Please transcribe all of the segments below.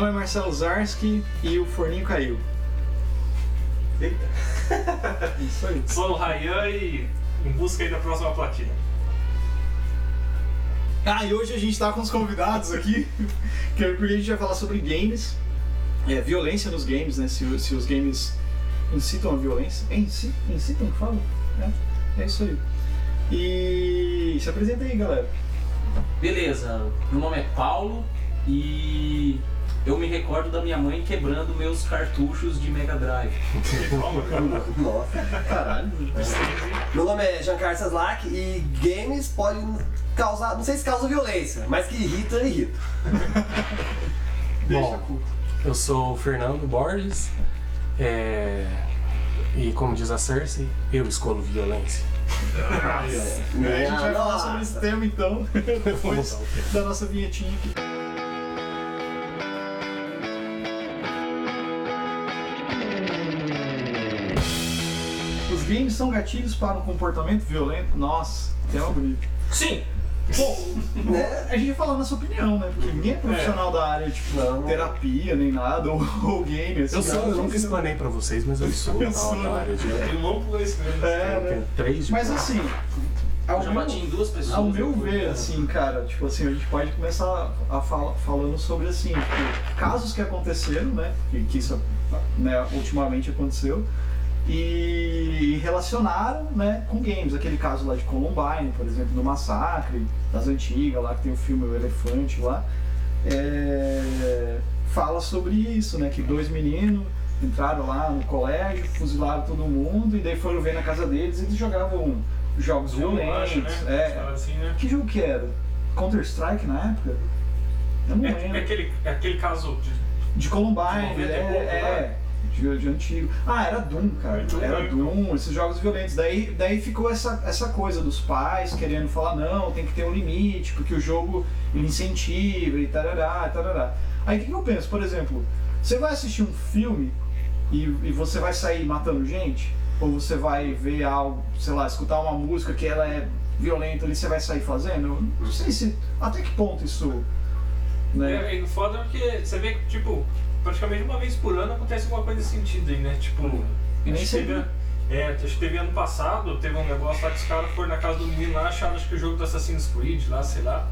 Meu nome é Marcelo Zarski e o forninho caiu. Eita. Isso aí. Sou o Rayan e em busca aí da próxima platina. Ah, e hoje a gente tá com os convidados aqui, que é porque a gente vai falar sobre games, é, violência nos games, né? Se, se os games incitam a violência. É, inci, incitam fala? É, é isso aí. E se apresenta aí, galera. Beleza, meu nome é Paulo e eu me recordo da minha mãe quebrando meus cartuchos de Mega Drive. Nossa. Caralho. Meu nome é Giancarlo Saslak e games podem causar, não sei se causa violência, mas que irrita, irrita. Bom. Eu sou o Fernando Borges é, e como diz a Cersei, eu escolho violência. A gente vai falar Nossa. sobre esse tema então, depois da nossa vinhetinha aqui. Games são gatilhos para um comportamento violento? Nossa, tema bonito. Sim! Bom, Né? a gente vai falar na sua opinião, né? Porque ninguém é profissional da área, tipo, Não. terapia nem nada, ou, ou game, assim. Eu sou, eu nunca explanei pra vocês, mas eu sou Eu da sou, da área de. Ele não pulou esse mesmo. É, Eu né? tenho três de Mas assim, ao Eu já meu, bati em duas pessoas. ao meu eu fui- ver, assim, cara, tipo assim, a gente pode começar a fala, falando sobre, assim, tipo, casos que aconteceram, né? Que, que isso, né, ultimamente aconteceu. E relacionaram, né, com games. Aquele caso lá de Columbine, por exemplo, do massacre, das antigas, lá que tem o filme O Elefante lá. É, fala sobre isso, né? Que dois meninos entraram lá no colégio, fuzilaram todo mundo e daí foram ver na casa deles e eles jogavam jogos violentos. acho, né? É. Assim, né? Que jogo que era? Counter Strike na época? Eu não É, lembro. é aquele, é aquele caso de. De Columbine, De 90 é, é, né? De, de antigo. Ah, era Doom, cara. Era né, Doom, esses jogos violentos. Daí, daí ficou essa, essa coisa dos pais querendo falar, não, tem que ter um limite, porque o jogo ele incentiva e tarará, tarará. Aí o que, que eu penso? Por exemplo, você vai assistir um filme e, e você vai sair matando gente? Ou você vai ver algo, sei lá, escutar uma música que ela é violenta ali, você vai sair fazendo? Eu não sei se. Até que ponto isso. Né? É, e o foda é porque você vê que, tipo, praticamente uma vez por ano acontece alguma coisa nesse sentido aí, né? Tipo, E nem acho que sempre. teve, é, acho que teve ano passado, teve um negócio lá que os caras foram na casa do menino lá, acharam acho que o jogo do Assassin's Creed lá, sei lá.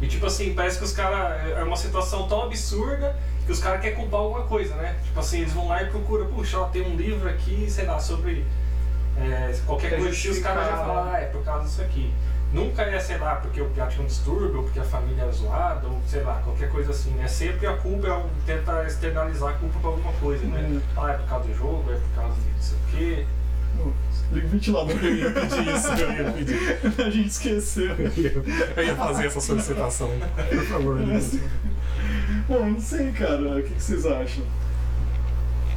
E tipo assim, parece que os caras. É uma situação tão absurda que os caras querem culpar alguma coisa, né? Tipo assim, eles vão lá e procuram, puxa, ó, tem um livro aqui, sei lá, sobre é, qualquer Quer coisa que os caras já falam, ah, é por causa disso aqui. Nunca é, sei lá, porque o piá tinha um distúrbio, ou porque a família era zoada, ou sei lá, qualquer coisa assim. É sempre a culpa, é um- tentar externalizar a culpa pra alguma coisa, né? Hum. Ah, é por causa do jogo, é por causa de não sei o quê. Liga o ventilador. Eu ia pedir isso, eu ia pedir. A gente esqueceu. Eu ia fazer essa solicitação. Por favor, né? Bom, não sei, cara. O que, que vocês acham?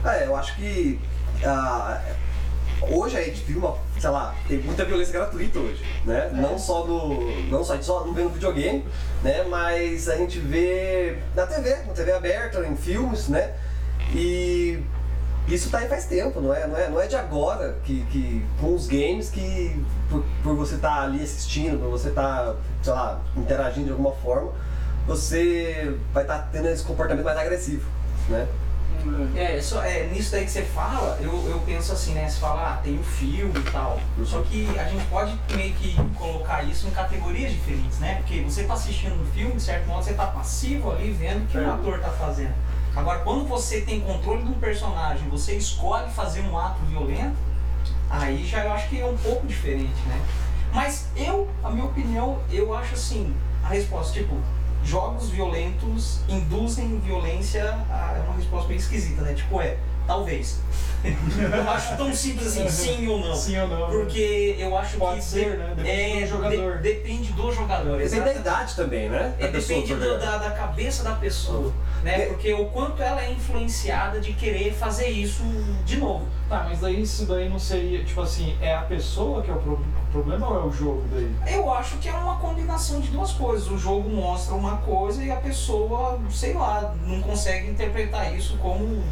É, eu acho que ah, hoje a gente vive uma, sei lá, tem muita violência gratuita hoje, né? Não só no. Não só, a gente só não vê no videogame, né? Mas a gente vê na TV, na TV aberta, em filmes, né? E isso tá aí faz tempo, não é, não é, não é de agora que, que com os games que por, por você estar ali assistindo, por você estar, sei lá, interagindo de alguma forma, você vai estar tendo esse comportamento mais agressivo, né? É, só, é, nisso daí que você fala, eu, eu penso assim, né? Você fala, ah, tem o filme e tal. Só que a gente pode meio que colocar isso em categorias diferentes, né? Porque você tá assistindo um filme, de certo modo, você tá passivo ali vendo o que É. o ator tá fazendo. Agora, quando você tem controle de um personagem, você escolhe fazer um ato violento, aí já eu acho que é um pouco diferente, né? Mas eu, a minha opinião, eu acho assim, a resposta, tipo, jogos violentos induzem violência, ah, é uma resposta bem esquisita, né? Tipo, é, talvez. eu acho tão simples assim, sim ou não. Sim ou não? Porque eu acho Pode que ser, né? Depende é, do jogador. de- depende do jogador. Depende da idade também, né? É, Da depende do- da, da cabeça da pessoa, né? É. Porque o quanto ela é influenciada de querer fazer isso de novo. Tá, mas daí isso daí não seria, tipo assim, é a pessoa que é o pro- problema ou é o jogo daí? Eu acho que é uma combinação de duas coisas. O jogo mostra uma coisa e a pessoa, sei lá, não consegue interpretar isso como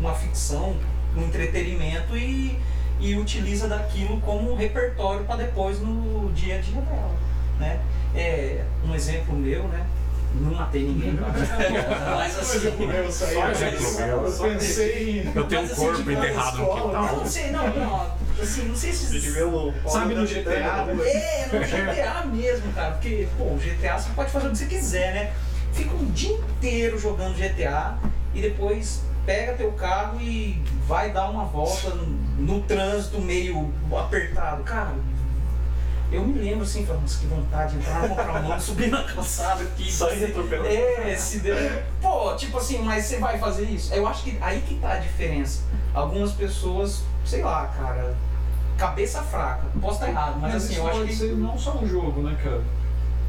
uma ficção, um entretenimento e, e utiliza daquilo como um repertório para depois no dia a dia dela, né? É, um exemplo meu, né? Não matei ninguém. Mas assim. Só. Eu pensei em. Eu tenho um assim, corpo tipo, enterrado no quintal. Não sei, não, não. Assim, não sei se. Sabe no GTA? É, no GTA mesmo, cara. Porque, pô, o GTA você pode fazer o que você quiser, né? Fica um dia inteiro jogando GTA e depois pega teu carro e vai dar uma volta no, no trânsito meio apertado. Cara, eu me lembro assim, falando, nossa, que vontade de entrar na contramão, subir na calçada aqui. Sair atropelando. É, se der. Pô, tipo assim, mas você vai fazer isso? Eu acho que aí que tá a diferença. Algumas pessoas, sei lá, cara, cabeça fraca. Posso estar errado, mas, assim, isso eu acho pode que. ser não só um jogo, né, cara?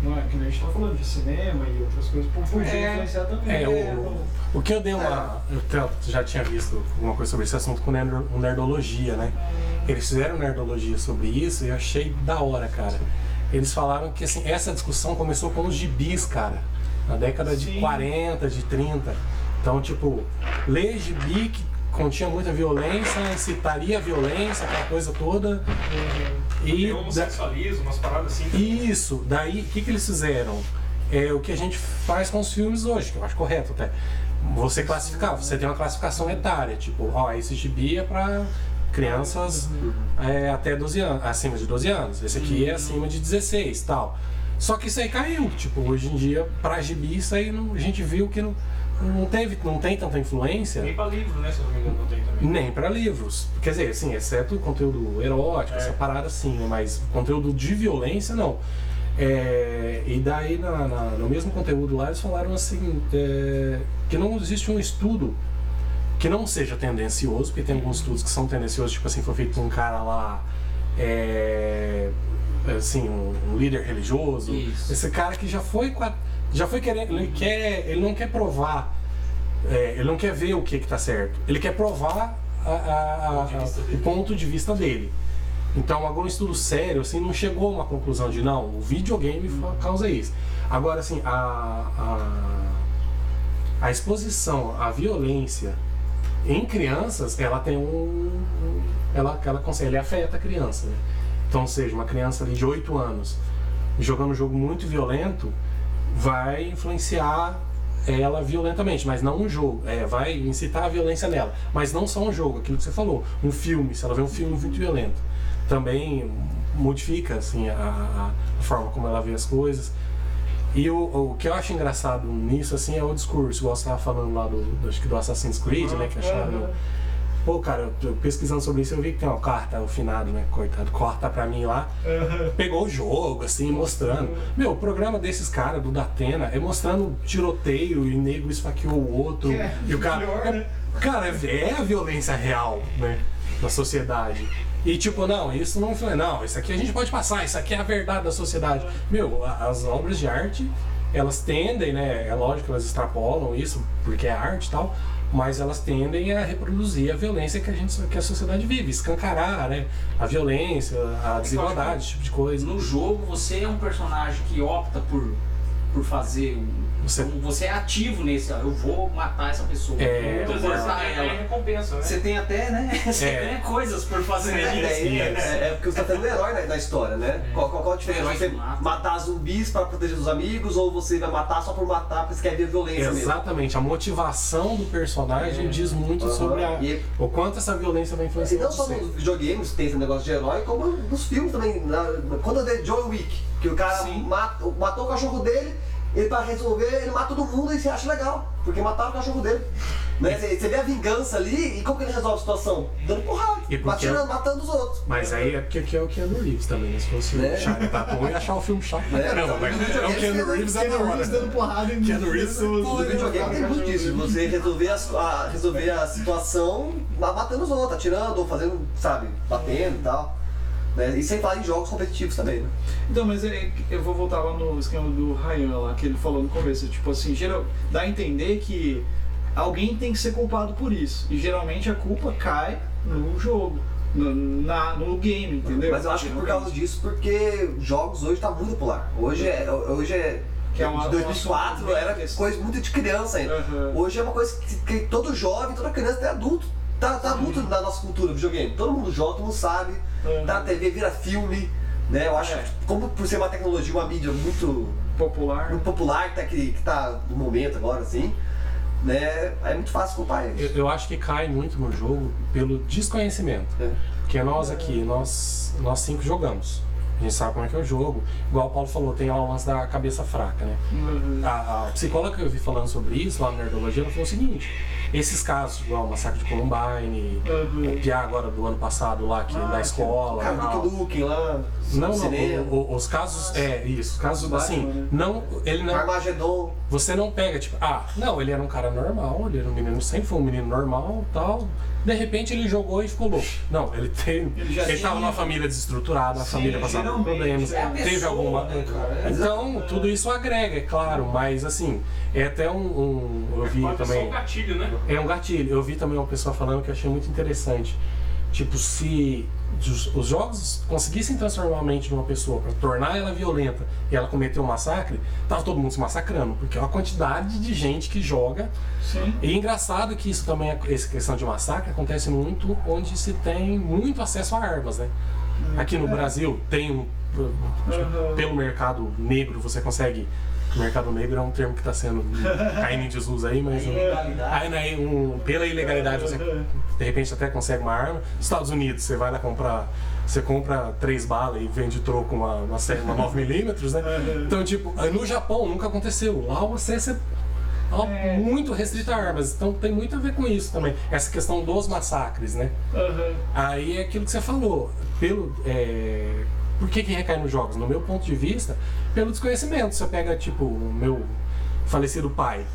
Não é que nem a gente tá falando de cinema e outras coisas, por poder É. influenciar também. É, o, o que eu dei uma. Eu te- já tinha visto alguma coisa sobre esse assunto com nerd- Nerdologia, né? Eles fizeram Nerdologia sobre isso e eu achei da hora, cara. Eles falaram que assim, essa discussão começou com os gibis, cara. Na década de Sim. 40, de 30. Então, tipo, ler gibi que continha muita violência, incitaria a violência, aquela coisa toda. E Tem da- homossexualismo, umas paradas assim. isso, daí o que, que eles fizeram? É o que a gente faz com os filmes hoje, que eu acho correto até. Você classificar, você tem uma classificação etária, tipo, ó, esse gibi é pra crianças é, até 12 anos, acima de 12 anos, esse aqui é acima de 16 tal. Só que isso aí caiu, tipo, hoje em dia, pra gibi, isso aí não- a gente viu que não, não, teve, não tem tanta influência. Nem pra livro, né? Se eu não me engano, não tem também. Nem para livros. Quer dizer, assim, exceto o conteúdo erótico, É. essa parada assim, né? mas conteúdo de violência não. É, e daí na- na- no mesmo conteúdo lá eles falaram assim é, que não existe um estudo que não seja tendencioso, porque tem alguns estudos que são tendenciosos, tipo assim, foi feito por um cara lá, é, assim, um, um líder religioso. Isso. Esse cara que já foi com a- já foi querendo, ele quer, ele não quer provar, é, ele não quer ver o que que tá certo, ele quer provar a- a- a- O ponto de vista dele. Então, algum estudo sério, assim, não chegou a uma conclusão de não, o videogame causa isso. Agora, assim, a, a, a exposição à violência em crianças, ela tem um. um- ela, ela consegue, afeta a criança. Né? Então, seja, uma criança ali de 8 anos jogando um jogo muito violento vai influenciar ela violentamente, mas não um jogo. É, vai incitar a violência nela. Mas não só um jogo, aquilo que você falou. Um filme, se ela vê um filme muito violento, também modifica assim, a, a- forma como ela vê as coisas. E o, o que eu acho engraçado nisso assim é o discurso, igual você estava falando lá do, do, acho que do Assassin's Creed, né? Que acharam. Aham. Pô, cara, eu pesquisando sobre isso, eu vi que tem uma carta, o finado, né? Coitado, corta pra mim lá. Pegou o jogo, assim, mostrando. Meu, o programa desses caras, do Datena, é mostrando tiroteio e nego esfaqueou o outro. É e o cara. pior, é- né? Cara, é, é a violência real, né? Da sociedade. E tipo, não, isso não foi. Não, isso aqui a gente pode passar, isso aqui é a verdade da sociedade. Meu, as obras de arte, elas tendem, né? É lógico que elas extrapolam isso, porque é arte e tal, mas elas tendem a reproduzir a violência que a, gente, que a sociedade vive, escancarar, né? A violência, a desigualdade, esse tipo de coisa. No jogo, você é um personagem que opta por, por fazer. um- Você- então, você é ativo nesse, ó, eu vou matar essa pessoa. É, eu vou Muitas vezes cortar é, é ela. recompensa, né? Você tem até, né? Você É. ganha coisas por fazer É, isso. é, é, é porque você tá tendo um herói na, na história, né? Qual, qual, qual a diferença? Você mata. matar zumbis pra proteger os amigos ou você vai matar só por matar porque você quer ver violência mesmo? Exatamente, a motivação do personagem diz muito Aham. sobre a, E- o quanto essa violência vai E influenciar não só nos videogames tem esse negócio de herói, como nos filmes também. Na, quando eu dei John Wick, que o cara mata- matou o cachorro dele, ele pra resolver, ele mata todo mundo e você acha legal, porque mataram o cachorro dele. Né? Você, você vê a vingança ali e como que ele resolve a situação? Dando porrada, E porque- atirando, matando os outros. Mas aí é porque aqui é o Keanu Reeves também, né? Se fosse Né? o Charlie Tatum, eu ia achar o filme chato pra Né? caramba, mas é o Keanu Reeves é da hora. Reeves dando porrada em Keanu Reeves. No videogame tem muito disso, você resolver a, a- resolver a situação ma- matando os outros, atirando, ou fazendo, sabe, batendo e tal. Né? E sem falar em jogos competitivos também, né? Então, mas é- eu vou voltar lá no esquema do Ryan lá, que ele falou no começo, tipo assim, geral, dá a entender que alguém tem que ser culpado por isso. E geralmente a culpa cai no jogo, no, na, no game, entendeu? Mas eu acho que por causa disso, porque jogos hoje tá muito popular. Hoje é. Hoje é Que é uma- de um 2004 assunto bem era coisa muito de criança ainda. Aham. Hoje é uma coisa que, que todo jovem, toda criança, até adulto, tá, tá muito na nossa cultura videogame. Todo mundo joga, todo mundo sabe, tá na TV, vira filme, Né? Eu acho É. que, como por ser uma tecnologia, uma mídia muito, Popular. muito popular, que tá, que, que tá no momento agora, assim, né? É muito fácil culpar Eu, eles. eu acho que cai muito no jogo pelo desconhecimento. É. Porque nós aqui, nós, nós cinco jogamos. A gente sabe como é que é o jogo. Igual o Paulo falou, tem lá umas da cabeça fraca, né? Uhum. A, a psicóloga que eu vi falando sobre isso lá no Nerdologia, ela falou o seguinte: esses casos, igual o massacre de Columbine, Uhum. o Pia agora do ano passado lá, que, Ah, da que- escola. Cara, Não. Duke Nukem lá, Não, não, o- o- os casos, é, isso, os casos assim, né? não, ele não, Armagedon. você não pega, tipo, ah, não, ele era um cara normal, ele era um menino, sempre foi um menino normal, tal, de repente ele jogou e ficou louco. Não, ele tem, Ele ele tava numa família desestruturada, a Sim, família passava por problemas, é teve pessoa, alguma... né, cara? Então, tudo isso agrega, é claro, mas assim, é até um, um eu vi só também... um gatilho, né? É um gatilho. Eu vi também uma pessoa falando que eu achei muito interessante. Tipo, se os, os jogos conseguissem transformar a mente de uma pessoa para tornar ela violenta e ela cometer um massacre, tava todo mundo se massacrando, porque é uma quantidade de gente que joga. Sim. E é engraçado que isso também, essa questão de massacre, acontece muito onde se tem muito acesso a armas, né? Aqui no Brasil tem um. Pelo mercado negro você consegue. Mercado negro é um termo que está sendo caindo em desuso aí, mas. Aí, né, um, pela ilegalidade você de repente até consegue uma arma. Estados Unidos você vai lá comprar, você compra três balas e vende troco uma, uma, série- uma 9mm, né? Então, tipo, aí no Japão nunca aconteceu. Lá o acesso é ó, É. muito restrito a armas. Então tem muito a ver com isso também. Essa questão dos massacres, né? Uhum. Aí é aquilo que você falou. Pelo, é, por que, que recai nos jogos? No meu ponto de vista, pelo desconhecimento. Você pega, tipo, o meu falecido pai.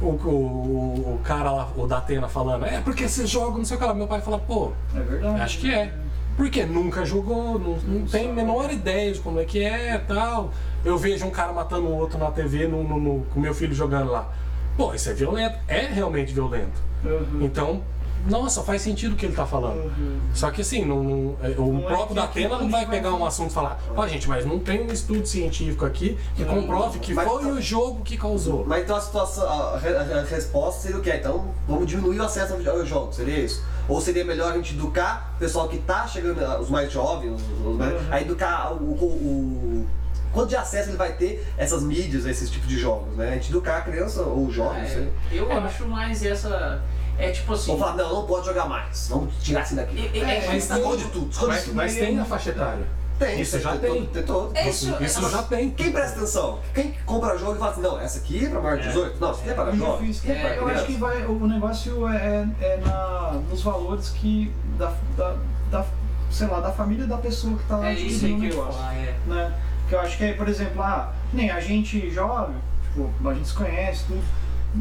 O, o, o cara lá, o da Atena falando, é porque você joga, não sei o que lá. Meu pai fala, pô, É verdade. acho que é. Porque nunca jogou, não, não tem a menor ideia de como é que é tal. Eu vejo um cara matando o outro na TV no, no- no- com meu filho jogando lá. Pô, isso é violento. É realmente violento. Uhum. Então, nossa, faz sentido o que ele tá falando. Uhum. Só que assim, não, não- é, o Não é próprio que- da Atena não vai pegar um assunto e falar, ó gente, mas não tem um estudo científico aqui que comprove que Mas- foi o jogo que causou. Mas então a situação, a, re- a resposta seria o quê? Então vamos diminuir o acesso aos- jogos, seria isso? Ou seria melhor a gente educar o pessoal que tá chegando, os mais jovens, os- os mais- Uhum. a educar o, o, o- quanto de acesso ele vai ter a essas mídias, a esses tipos de jogos, né? A gente educar a criança ou o jovem. É, eu acho mais essa. É tipo assim. Falar, não, não pode jogar mais, vamos tirar assim daqui. é- é- É, mas mas Esconde tudo, esconde Mas, tudo. mas tem a faixa etária. Tem, isso já tem. tem. todo- Tem todo. É Isso, isso, já tem. Quem presta atenção? Quem compra jogo e fala assim, não, essa aqui é pra maior de 18? Não, isso aqui é para É jovem. é É, para eu acho que vai, o negócio é, é na, nos valores que da, da, da, sei lá, da família da pessoa que tá É isso aí adquirindo que o negócio. é. Né? Que eu acho que é, por exemplo, ah, nem a gente joga, tipo, a gente se conhece, tudo.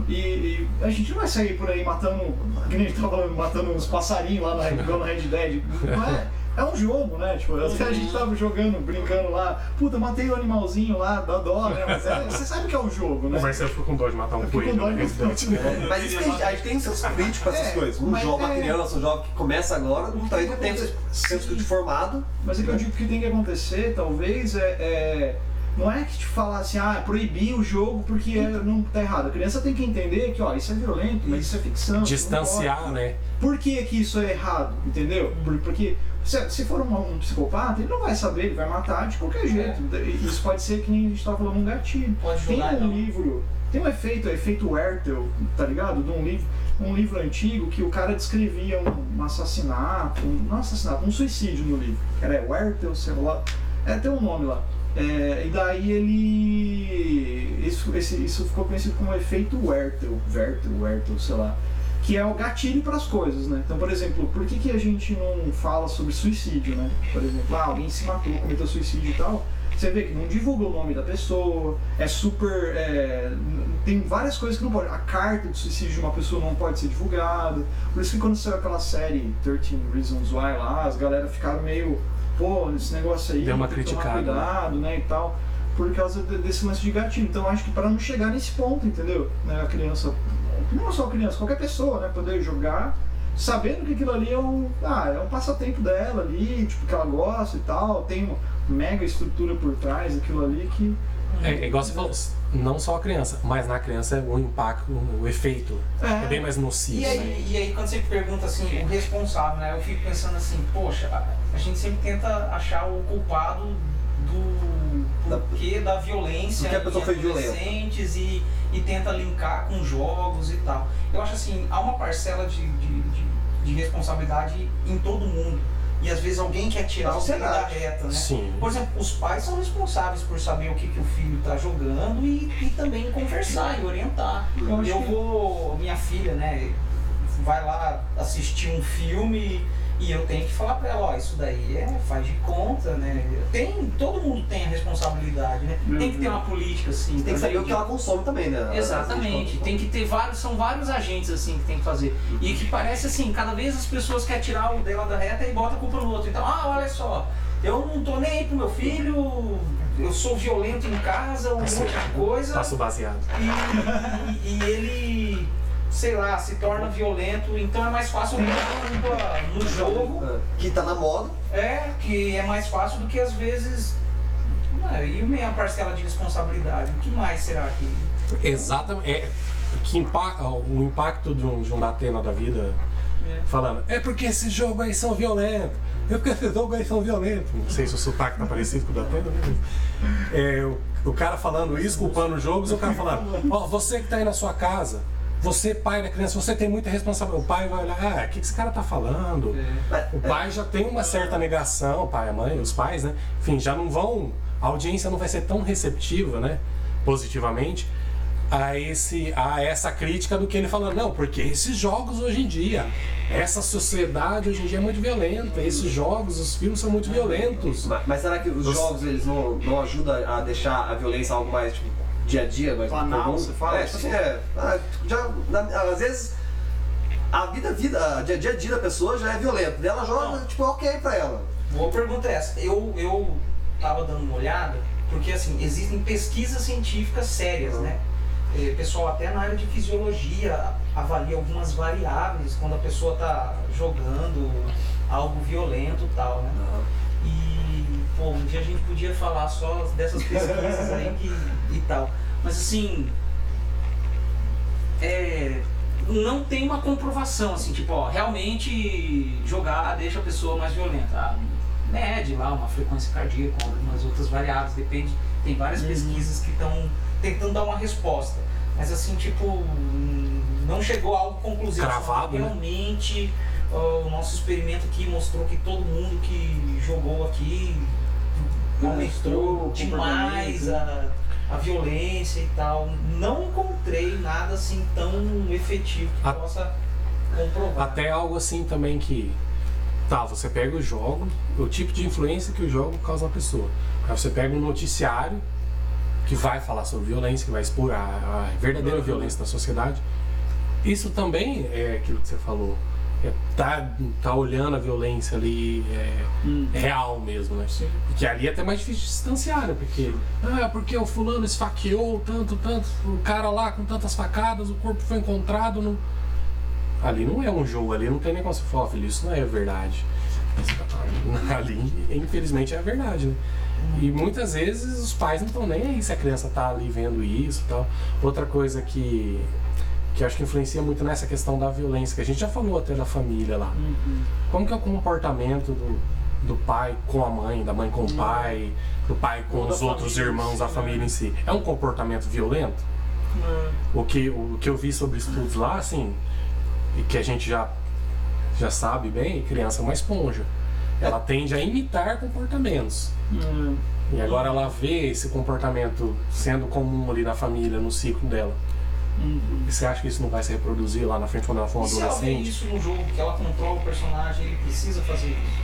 E, e a gente não vai sair por aí matando, que nem a gente tava falando, matando uns passarinhos lá na, Red Dead. Não é, é um jogo, né? Tipo, a gente tava jogando, brincando lá, puta, matei o animalzinho lá, dá dó, né? Mas é, você sabe que é um jogo, né? O Marcelo ficou com dó de matar um coelho. dó de no Resident Evil. É, Mas isso tem, a gente tem seus críticos essas É, coisas. Um mas jogo, uma é- criança, um jovem que começa agora, não tá ainda tem seus críticos formado. Mas é que eu digo que tem que acontecer, talvez, é, é- não é que te falar assim, ah, proibir o jogo porque é- não tá errado. A criança tem que entender que, ó, isso é violento, mas isso é ficção. Distanciar, né? Por que, que isso é errado, entendeu? Por- Porque se, se for um, um psicopata, ele não vai saber, ele vai matar de qualquer jeito. Isso pode ser que nem a gente tava falando, um gatilho. Pode Tem jogar, um não. livro, tem um efeito, o efeito Werther, tá ligado? De um livro, um livro antigo que o cara descrevia um, um assassinato, um, não assassinato, um suicídio no livro. Era Werther, sei lá, é, tem um nome lá. É, e daí ele. Isso, esse- isso ficou conhecido como efeito Werther, Werther, Werther, sei lá. Que é o gatilho para as coisas, né? Então, por exemplo, por que, que a gente não fala sobre suicídio, né? Por exemplo, ah, alguém se matou, cometeu suicídio e tal. Você vê que não divulga o nome da pessoa, é super. é, tem várias coisas que não pode. A carta de suicídio de uma pessoa não pode ser divulgada. Por isso que quando saiu aquela série 13 Reasons Why lá, as galera ficaram meio. Pô, esse negócio aí. Deu uma criticada, né? Cuidado, né? E tal. Por causa de- desse lance de gatilho. Então acho que para não chegar nesse ponto, entendeu? Né, a criança. Não só a criança, qualquer pessoa, né? Poder jogar sabendo que aquilo ali é um, ah, é um passatempo dela ali, tipo, que ela gosta e tal, tem uma mega estrutura por trás daquilo ali que. É, é igual você falou, não só a criança, mas na criança o impacto, o efeito é, É. bem mais nocivo. E né? aí, e aí, quando você pergunta assim, o responsável, né? Eu fico pensando assim, poxa, a, gente sempre tenta achar o culpado do porquê da violência que a pessoa foi violenta. adolescentes e, e tenta linkar com jogos e tal. Eu acho assim, há uma parcela de, de, de, de responsabilidade em todo mundo. E às vezes alguém quer tirar o dele da reta, né? Sim. Por exemplo, os pais são responsáveis por saber o que, que o filho está jogando e, e também conversar e orientar. Eu Eu que- vou, minha filha, né, vai lá assistir um filme e eu tenho que falar pra ela, ó, isso daí é faz de conta, né? Tem, todo mundo tem a responsabilidade, né? Tem que ter uma política assim. Tem que saber o que ela consome também, né? Exatamente, tem que ter vários, são vários agentes assim que tem que fazer. E que parece assim, cada vez as pessoas querem tirar o dela da reta e bota a culpa no outro. Então, ah, olha só, eu não tô nem aí pro meu filho, eu sou violento em casa, um monte de coisa. Passo baseado. E, e- e ele, sei lá, se torna violento, então é mais fácil no jogo. É, Que tá na moda. É, que é mais fácil do que às vezes. Ah, e meia parcela de responsabilidade? O que mais será que. Exatamente. É, que impa o impacto de um, de um Datena da vida É. falando, é porque esses jogos aí são violentos. É porque esses jogos aí são violentos. Não sei se o sotaque tá parecido com o Datena, né? É, o, o cara falando isso, culpando os jogos, e o cara falando, ó, você que tá aí na sua casa, você, pai da criança, você tem muita responsabilidade. O pai vai olhar, ah, o que esse cara tá falando? O pai já tem uma certa negação, o pai, a mãe, os pais, né? Enfim, já não vão. A audiência não vai ser tão receptiva, né? Positivamente, a, esse, a essa crítica do que ele falando. Não, porque esses jogos hoje em dia, essa sociedade hoje em dia é muito violenta. Esses jogos, os filmes são muito violentos. Mas, mas será que os jogos eles não, não ajudam a deixar a violência algo mais tipo, dia a dia, mais Banal, você fala? É, tipo assim, é. ah, já, na- às vezes a vida, a vida, a dia, dia a dia da pessoa já é violento. Ela joga, Não. tipo, ok pra ela. Boa pergunta é essa. Eu, eu tava dando uma olhada, porque assim, existem pesquisas científicas sérias, né? Eh, pessoal até na área de fisiologia avalia algumas variáveis quando a pessoa tá jogando algo violento e tal, né? E, pô, um dia a gente podia falar só dessas pesquisas aí que, e tal. Mas assim, é, não tem uma comprovação, assim, tipo, ó, realmente jogar deixa a pessoa mais violenta. Ah, mede lá uma frequência cardíaca, algumas outras variáveis, depende. Tem várias pesquisas que estão tentando dar uma resposta. Mas assim, tipo, não chegou a algo conclusivo. Cravado, né? Realmente, ó, o nosso experimento aqui mostrou que todo mundo que jogou aqui aumentou o demais a, a violência e tal. Não encontrei nada assim tão efetivo que A- possa comprovar. Até algo assim também que. Tá, você pega o jogo, o tipo de influência que o jogo causa na pessoa. Aí você pega um noticiário que vai falar sobre violência, que vai expor a, a verdadeira violência da sociedade. Isso também é aquilo que você falou. É tá, tá olhando a violência ali é, real mesmo, né? Porque ali é até mais difícil de distanciar, né? Porque, ah, porque o fulano esfaqueou tanto, tanto, o cara lá com tantas facadas, o corpo foi encontrado no. Ali não é um jogo, ali não tem nem como você falar, filho, isso não é verdade. Ali, infelizmente, é a verdade, né? E muitas vezes os pais não estão nem aí se a criança tá ali vendo isso e tal. Outra coisa que, que acho que influencia muito nessa questão da violência, que a gente já falou até da família lá. Como que é o comportamento do, do pai com a mãe, da mãe com o pai, do pai com Ou os outros irmãos, si, a né? família em si? É um comportamento violento? O que, o que eu vi sobre estudos lá, assim, e que a gente já, já sabe bem, criança é uma esponja. Ela tende a imitar comportamentos. Hum, E agora ela vê esse comportamento sendo comum ali na família, no ciclo dela. E você acha que isso não vai se reproduzir lá na frente quando ela for E uma se ela vê adolescente? isso no jogo, que ela controla o personagem, ele precisa fazer isso.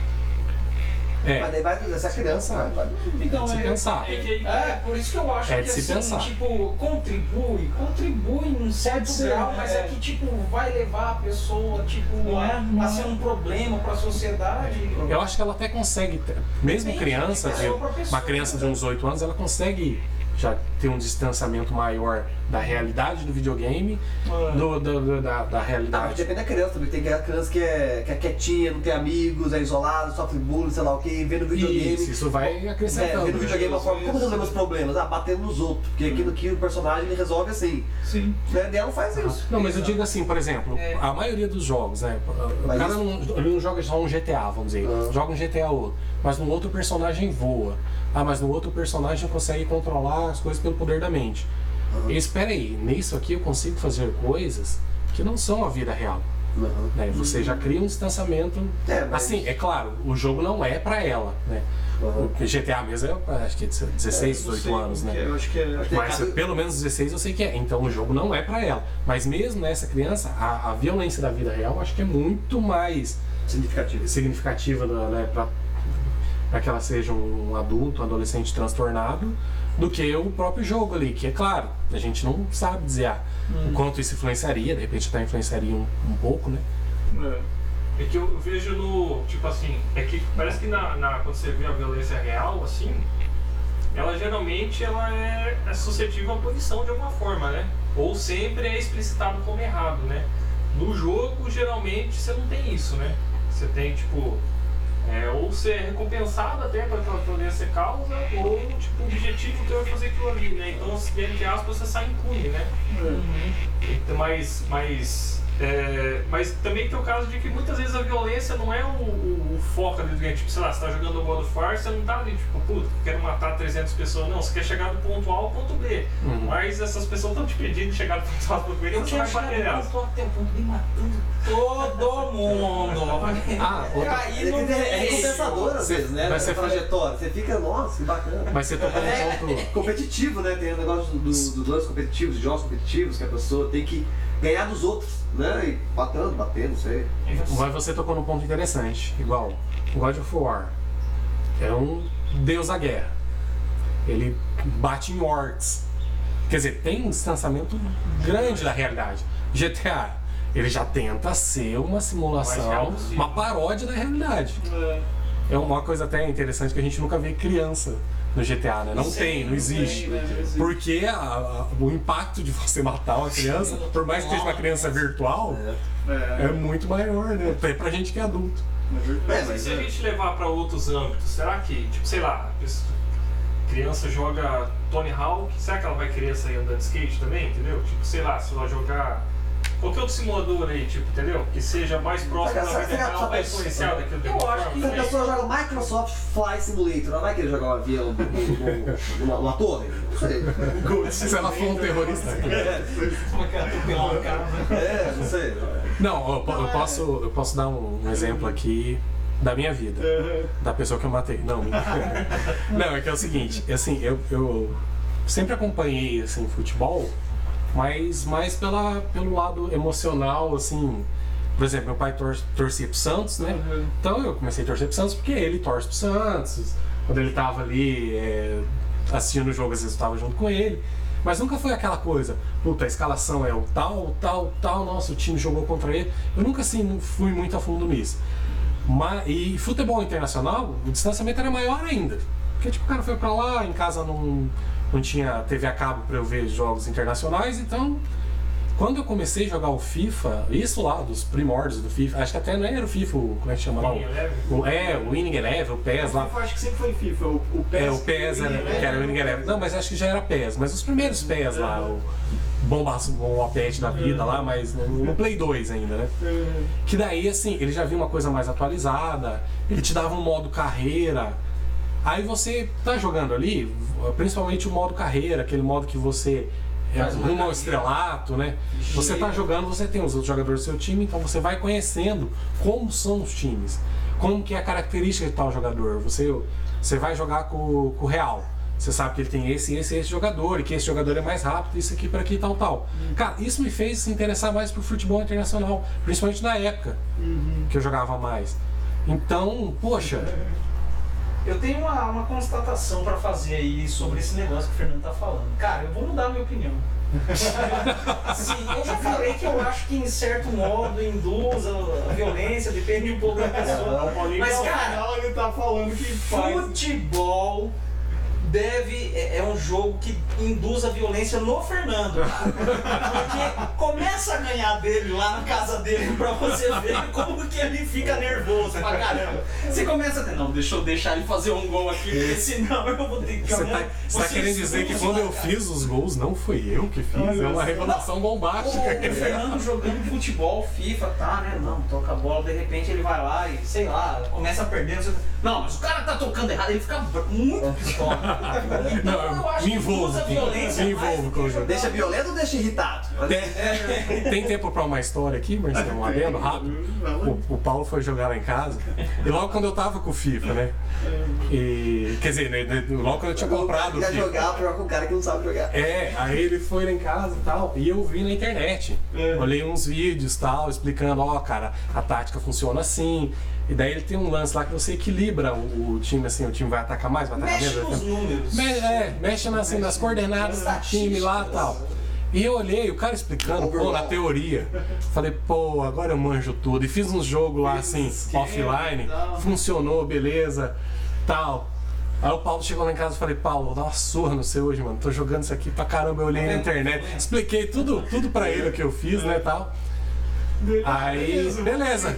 Mas É, daí vai, essa criança vai. vai- Então, de se é, pensar. É que aí- É, por isso que eu acho É que se assim, pensar. tipo, contribui, contribui num certo ser, grau, né? mas é que tipo, vai levar a pessoa, tipo, Não é- a, não a é- ser um problema pra sociedade. Eu acho que ela até consegue, mesmo Depende criança, de uma criança de né? uns 8 anos, ela consegue já ter um distanciamento maior da realidade do videogame, É. do, do- do- da, da Ah, mas realidade. depende da criança também. Tem criança que é, que é quietinha, não tem amigos, é isolada, sofre bullying, sei lá o que, vê no videogame. Isso, isso vai É, acrescentando. vê no né? videogame uma forma. Como resolver os problemas? Ah, batendo nos outros. Porque aquilo que o personagem ele resolve assim. Sim. Né? Dela não faz isso. Não, mas eu digo assim, por exemplo, É. a maioria dos jogos, né? O Mas cara isso- não, ele não joga só um GTA, vamos dizer. Ah. Joga um GTA outro. Mas no outro personagem voa. Ah, mas no outro personagem consegue controlar as coisas pelo poder da mente. E espera aí, nisso aqui eu consigo fazer coisas que não são a vida real. Uhum. Né? Você já cria um distanciamento. É, mas- Assim, é claro, o jogo não é pra ela, né? Uhum. O GTA mesmo é, acho que é 16, Não 18 sei anos, né? é, Eu acho que é. Mas Cada- pelo menos 16 eu sei que é. Então o jogo não é pra ela. Mas mesmo nessa criança, a, a violência da vida real acho que é muito mais Significativo. significativa né, pra, pra que ela seja um adulto, um adolescente transtornado, do que o próprio jogo ali. Que é claro, a gente não sabe dizer ah, o quanto isso influenciaria, de repente até influenciaria um, um pouco, né? É. É que eu vejo no. Tipo assim, é que parece que na, na- quando você vê a violência real, assim, ela geralmente ela é, é suscetível à punição de alguma forma, né? Ou sempre é explicitado como errado, né? No jogo, geralmente, você não tem isso, né? Você tem, tipo. É, ou é recompensado até para aquela violência causa, ou tipo, o objetivo teu é fazer aquilo ali, né? Então, se, entre aspas, você sai impune, né? Então, mas, mas, é, mas também tem o caso de que muitas vezes a violência não é o, o, o foco ali do game. Tipo, sei lá, você tá jogando o God of War, você não tá ali, tipo, puta, quero matar 300 pessoas. Não, você quer chegar do ponto A ao ponto B. Uhum. Mas essas pessoas estão te pedindo de chegar do ponto A ao ponto B, Eu então você vai bater no ponto até o ponto de matando todo mundo. Ah, outra- Caí É, no é meio. recompensador às vezes, né? Mas você trajetória. Você fica, nossa, que bacana. Mas você tocou É num ponto. competitivo, né? Tem o negócio do, dos lances competitivos, dos jogos competitivos, que a pessoa tem que ganhar dos outros, né? E batendo, batendo, não sei. Mas você tocou num ponto interessante. Igual, God of War é um deus da guerra. Ele bate em orcs. Quer dizer, tem um distanciamento grande da realidade. GTA, ele já tenta ser uma simulação, possível. uma paródia da realidade. É. É uma coisa até interessante que a gente nunca vê criança no GTA, né? Não Sim, tem, não não existe. tem, né? Porque a- a- o impacto de você matar uma criança, por mais que seja uma criança virtual, É. é muito maior, né? Pra- Pra gente que é adulto. É mas Se a gente levar para outros âmbitos, será que, tipo, sei lá, a criança joga Tony Hawk, será que ela vai querer sair andando de skate também, entendeu? Tipo, sei lá, se ela jogar qualquer outro simulador aí, tipo, entendeu? Que seja mais próximo da vida que real, vai influenciar daquilo de Eu acho que Se a pessoa joga Microsoft Flight Simulator, ela vai querer jogar um avião numa, torre? Não sei. Se ela for um terrorista. Cara. É, não sei. Não, eu, eu posso, eu posso dar um, exemplo aqui da minha vida. Da pessoa que eu matei. Não. Não, é que é o seguinte, assim, eu, eu sempre acompanhei assim, futebol, mas mais pela, pelo lado emocional, assim. Por exemplo, meu pai tor torcia pro Santos, né? Uhum. Então eu comecei a torcer pro Santos porque ele torce pro Santos. Quando ele tava ali é, assistindo o jogo, às vezes eu tava junto com ele. Mas nunca foi aquela coisa, puta, a escalação é o tal, tal, tal, nossa, o time jogou contra ele. Eu nunca assim fui muito a fundo nisso. Mas, e futebol internacional, o distanciamento era maior ainda. Porque tipo, o cara foi pra lá, em casa não, não tinha TV a cabo pra eu ver jogos internacionais, então quando eu comecei a jogar o FIFA, isso lá, dos primórdios do FIFA, acho que até não era o FIFA, o- como é que chama lá? Winning Eleven? O, é, o Winning Eleven, o PES lá. FIFA, acho que sempre foi FIFA. O, o PES, É, o PES era, que era o Winning Eleven. Não, mas acho que já era PES. Mas os primeiros PES lá, o Bomba Bombapet da vida lá, mas no, no Play 2 ainda, né? É. Que daí, assim, ele já viu uma coisa mais atualizada, ele te dava um modo carreira. Aí você tá jogando ali, principalmente o modo carreira, aquele modo que você é, rumo ao estrelato, né? Você tá jogando, você tem os outros jogadores do seu time, então você vai conhecendo como são os times, como que é a característica de tal jogador. Você, você vai jogar com, com o Real. Você sabe que ele tem esse, esse, esse jogador, e que esse jogador é mais rápido, isso aqui para aqui, tal, tal. Cara, isso me fez se interessar mais pro futebol internacional, principalmente na época que eu jogava mais. Então, poxa, Eu tenho uma, uma constatação pra fazer aí sobre esse negócio que o Fernando tá falando. Cara, eu vou mudar a minha opinião. Sim, eu já falei que eu acho que em certo modo induz a, violência, depende um pouco da pessoa. Mas, cara, ele tá falando que faz. futebol deve. É, é um jogo que induz a violência no Fernando. Porque começa a ganhar dele lá na casa dele pra você ver como que ele fica nervoso pra caramba. Você começa a ter, não, deixa eu deixar ele fazer um gol aqui, porque senão eu vou ter que Você tá, você tá querendo dizer que quando eu fiz os gols, não foi eu que fiz? É uma revelação bombástica. O Fernando jogando futebol, FIFA, tá, né? Não, toca a bola, de repente ele vai lá e, sei lá, começa a perder. não o mas o cara tá tocando errado, ele fica muito pistola. Então Não, eu acho me que envolvo, usa me violência mais envolvo com o que jogo. Deixa violento ou deixa irritado? Tem, tem tempo pra uma história aqui, Marcelo? Um adendo rápido? O, o Paulo foi jogar lá em casa. E logo quando eu tava com o FIFA, né? E, quer dizer, né, logo quando eu tinha comprado o Quer FIFA. jogar, jogar com um cara que não sabe jogar. É, aí ele foi lá em casa e tal, e eu vi na internet. Olhei uns vídeos e tal, explicando, ó, cara, a tática funciona assim. E daí ele tem um lance lá que você equilibra o, o time, assim, o time vai atacar mais, vai atacar Mexe menos. nos números. Me- é, mexe nas, assim, nas coordenadas do time lá e tal. E eu olhei, o cara explicando, pô, na teoria. Falei, pô, agora eu manjo tudo. E fiz uns jogos lá, assim, offline. Funcionou, beleza, tal. Aí o Paulo chegou lá em casa e falei, Paulo, vou dar uma surra no seu hoje, mano. Tô jogando isso aqui pra caramba, eu olhei na internet. Expliquei tudo, tudo pra ele o que eu fiz, né, tal. Aí, beleza.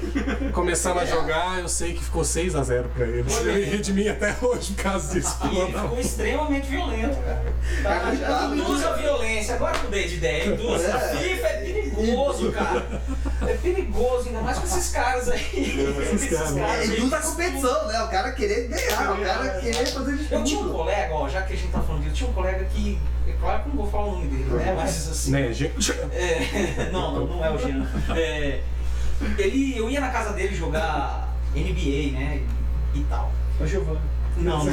Começando a jogar, eu sei que ficou 6x0 pra ele. Ele ri de mim até hoje por causa disso. E ele ficou extremamente violento, cara. Tá? Induz a violência. Agora que eu dei de ideia, induz. A FIFA é perigoso, cara. É perigoso, ainda mais com esses caras aí. Esses caras. É, induz a competição, né? O cara querer ganhar, o cara querer fazer de Eu tinha um tudo. colega, ó, já que a gente tá falando disso, eu tinha um colega que. É claro que eu não vou falar o nome dele, né? Mas assim. Né? É, não, não, não é o Jean. É, ele, eu ia na casa dele jogar NBA, né? E, e tal. Ô, Giovanni. Não, não.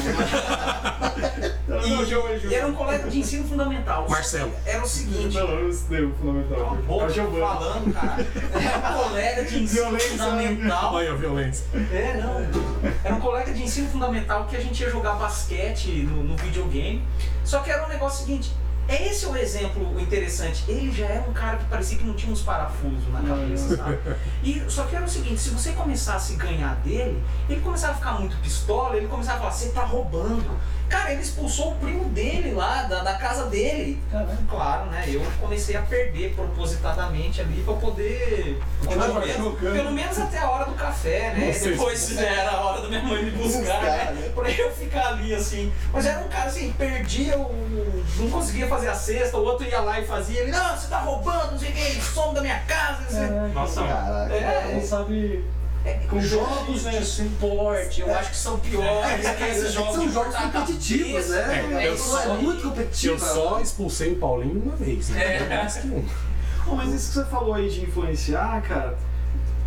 Não, E, não, Giovanni, e era um colega de ensino fundamental. Marcelo. Era o seguinte. Não, eu estudei o Cala fundamental. a boca, É o Giovanni. falando, cara. Era um colega de ensino Violência, fundamental. Olha a violência. É, não. Era um colega de ensino fundamental que a gente ia jogar basquete no, no videogame. Só que era um negócio seguinte. É esse o exemplo interessante. Ele já era um cara que parecia que não tinha uns parafusos na cabeça, sabe? E, só que era o seguinte, se você começasse a ganhar dele, ele começava a ficar muito pistola, ele começava a falar, você tá roubando. Cara, ele expulsou o primo dele lá, da, da casa dele. Claro, né? Eu comecei a perder propositadamente ali pra poder. Continuar Pelo menos, pelo menos até a hora do café, né? Depois já era a hora da minha mãe me buscar, Buscar, né? né? Pra eu ficar ali assim. Mas era um cara assim, perdia o. não conseguia fazer a cesta, o outro ia lá e fazia. Ele, não, você tá roubando, não sei o que, some da minha casa. não sei- Nossa, Caraca. É, Não sabe. É, Com jogos né, de suporte, eu acho que são piores que esses jogos São jogos competitivos, né? É, É, eu isso só- é muito competitivo. Eu só expulsei o Paulinho uma vez, né? É. Mais que um. Bom, mas isso que você falou aí de influenciar, cara,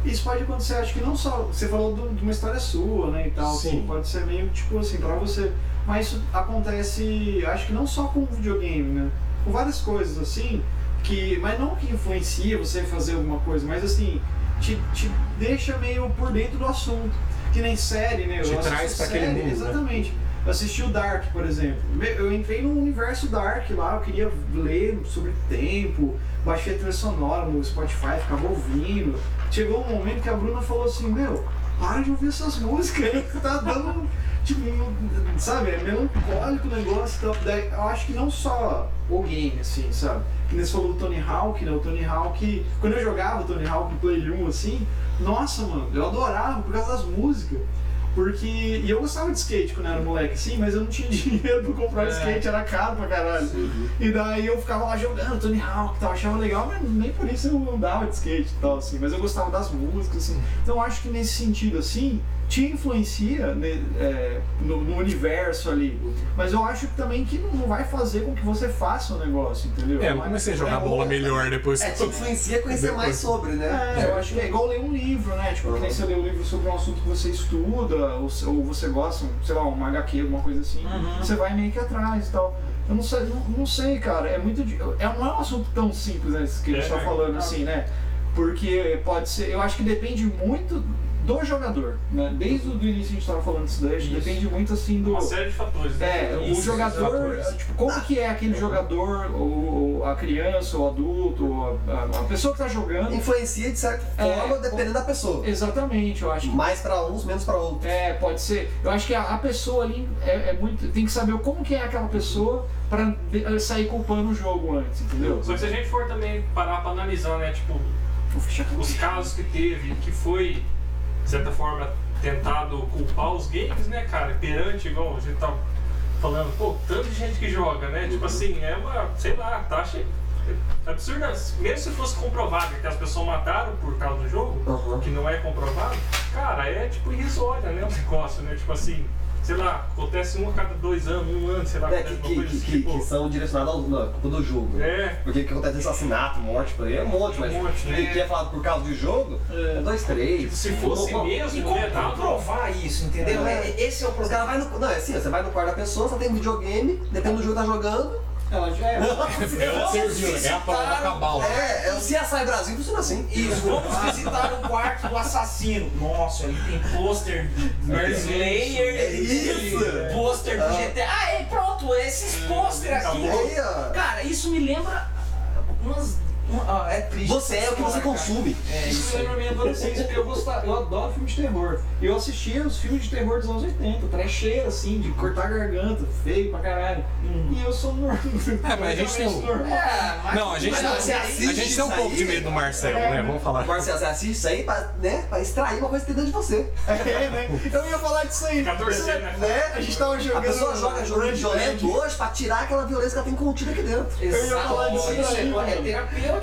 isso pode acontecer, acho que não só. Você falou do- de uma história sua, né, e tal, Sim. assim, pode ser meio tipo assim, pra você. Mas isso acontece, acho que não só com videogame, né? Com várias coisas assim, que. Mas não que influencia você fazer alguma coisa, mas assim, te, te deixa meio por dentro do assunto. Que nem série, né? Eu Te traz pra aquele mundo, né? Exatamente. Eu assisti o Dark, por exemplo. Eu entrei no universo Dark lá, eu queria ler sobre tempo, baixei a trilha sonora no Spotify, ficava ouvindo. Chegou um momento que a Bruna falou assim, meu, para de ouvir essas músicas tá dando, tipo, sabe, é melancólico o negócio. Então, daí, eu acho que não só o game, assim, sabe? Que você falou do Tony Hawk, né? O Tony Hawk, quando eu jogava o Tony Hawk Play 1, assim, nossa, mano, eu adorava por causa das músicas. Porque. E eu gostava de skate quando eu era moleque, sim, mas eu não tinha dinheiro pra comprar É. skate, era caro pra caralho. E daí eu ficava lá jogando Tony Hawk e tal, achava legal, mas nem por isso eu andava de skate e tal, assim. Mas eu gostava das músicas, assim. Então eu acho que nesse sentido, assim, te influencia né, é, no, no universo ali. Mas eu acho também que não vai fazer com que você faça o negócio, entendeu? É, eu comecei a jogar bola melhor depois É, te influencia a conhecer mais sobre, né? É, eu acho que é igual ler um livro, né? Tipo, que nem você lê um livro sobre um assunto que você estuda, ou, ou você gosta, sei lá, uma HQ, alguma coisa assim, Uhum. você vai meio que atrás e tal. Eu não sei, não, não sei, cara, é muito. É, não é um assunto tão simples, né? Que a gente É, tá falando assim, né? Porque pode ser. Eu acho que depende muito do jogador, né? Desde o do início a gente estava falando disso daí, Isso. depende muito assim do. Uma série de fatores, né? É, o Isso, jogador, tipo, como que é aquele jogador, ou, ou a criança, ou o adulto, ou a, a pessoa que tá jogando. Influencia de certa É, forma, dependendo da pessoa. Exatamente, eu acho que Mais pra uns, menos pra outros. É, pode ser. Eu acho que a, a pessoa ali é, é muito. Tem que saber como que é aquela pessoa pra de- sair culpando o jogo antes, entendeu? Só que se a gente for também parar pra analisar, né, tipo, os casos que teve, que foi, de certa forma, tentado culpar os games, né, cara, perante, igual a gente tá falando, pô, tanta gente que joga, né, tipo assim, é uma, sei lá, taxa absurda. Mesmo se fosse comprovado que as pessoas mataram por causa do jogo, Aham. que não é comprovado, cara, é tipo irrisória, né, o negócio, né, tipo assim, sei lá, acontece um a cada dois anos, um ano, sei lá, É, que, que, coisa que, assim, que, tipo, que são direcionados ao culpa do jogo. né? é, Porque o que acontece assassinato, morte, por aí é um monte, mas Um monte, o né? que é falado por causa de jogo, É. é dois, três. se fosse mesmo, E como né, comprovar isso, entendeu? É. É, Esse é o Os problema. caras vai no. Não, é assim, você vai no quarto da pessoa, você tem um videogame, depende do jogo que tá jogando. Ela já é. É o é a prova da cabal. É, é o CSI Brasil funciona assim. Isso, vamos visitar o quarto do assassino. Nossa, ele tem pôster do Slayer, É isso. pôster do Ah. GTA. Ah, e pronto, esses pôster aqui. Cara, isso me lembra umas. Ah, é triste. Você é o que você Cara, consome. É Isso aí. lembra a minha adolescência, porque eu, gostava, eu adoro filme de terror. Eu assistia os filmes de terror dos anos 80, trecheira assim, de cortar a garganta, feio pra caralho. E eu sou normal. É, mas a gente tem um- normal. É, mas Não, a gente, Mas tem, não, você a gente tem um pouco aí? de medo do Marcelo, né? Vamos falar. Agora você assiste isso aí pra, né, pra extrair uma coisa que tem dentro de você. É, né? Eu ia falar disso aí. 14, né? Né? A gente tava jogando. A pessoa joga jogo violento hoje pra tirar aquela violência que ela tem contida aqui dentro. Eu ia falar disso aí, é, mano.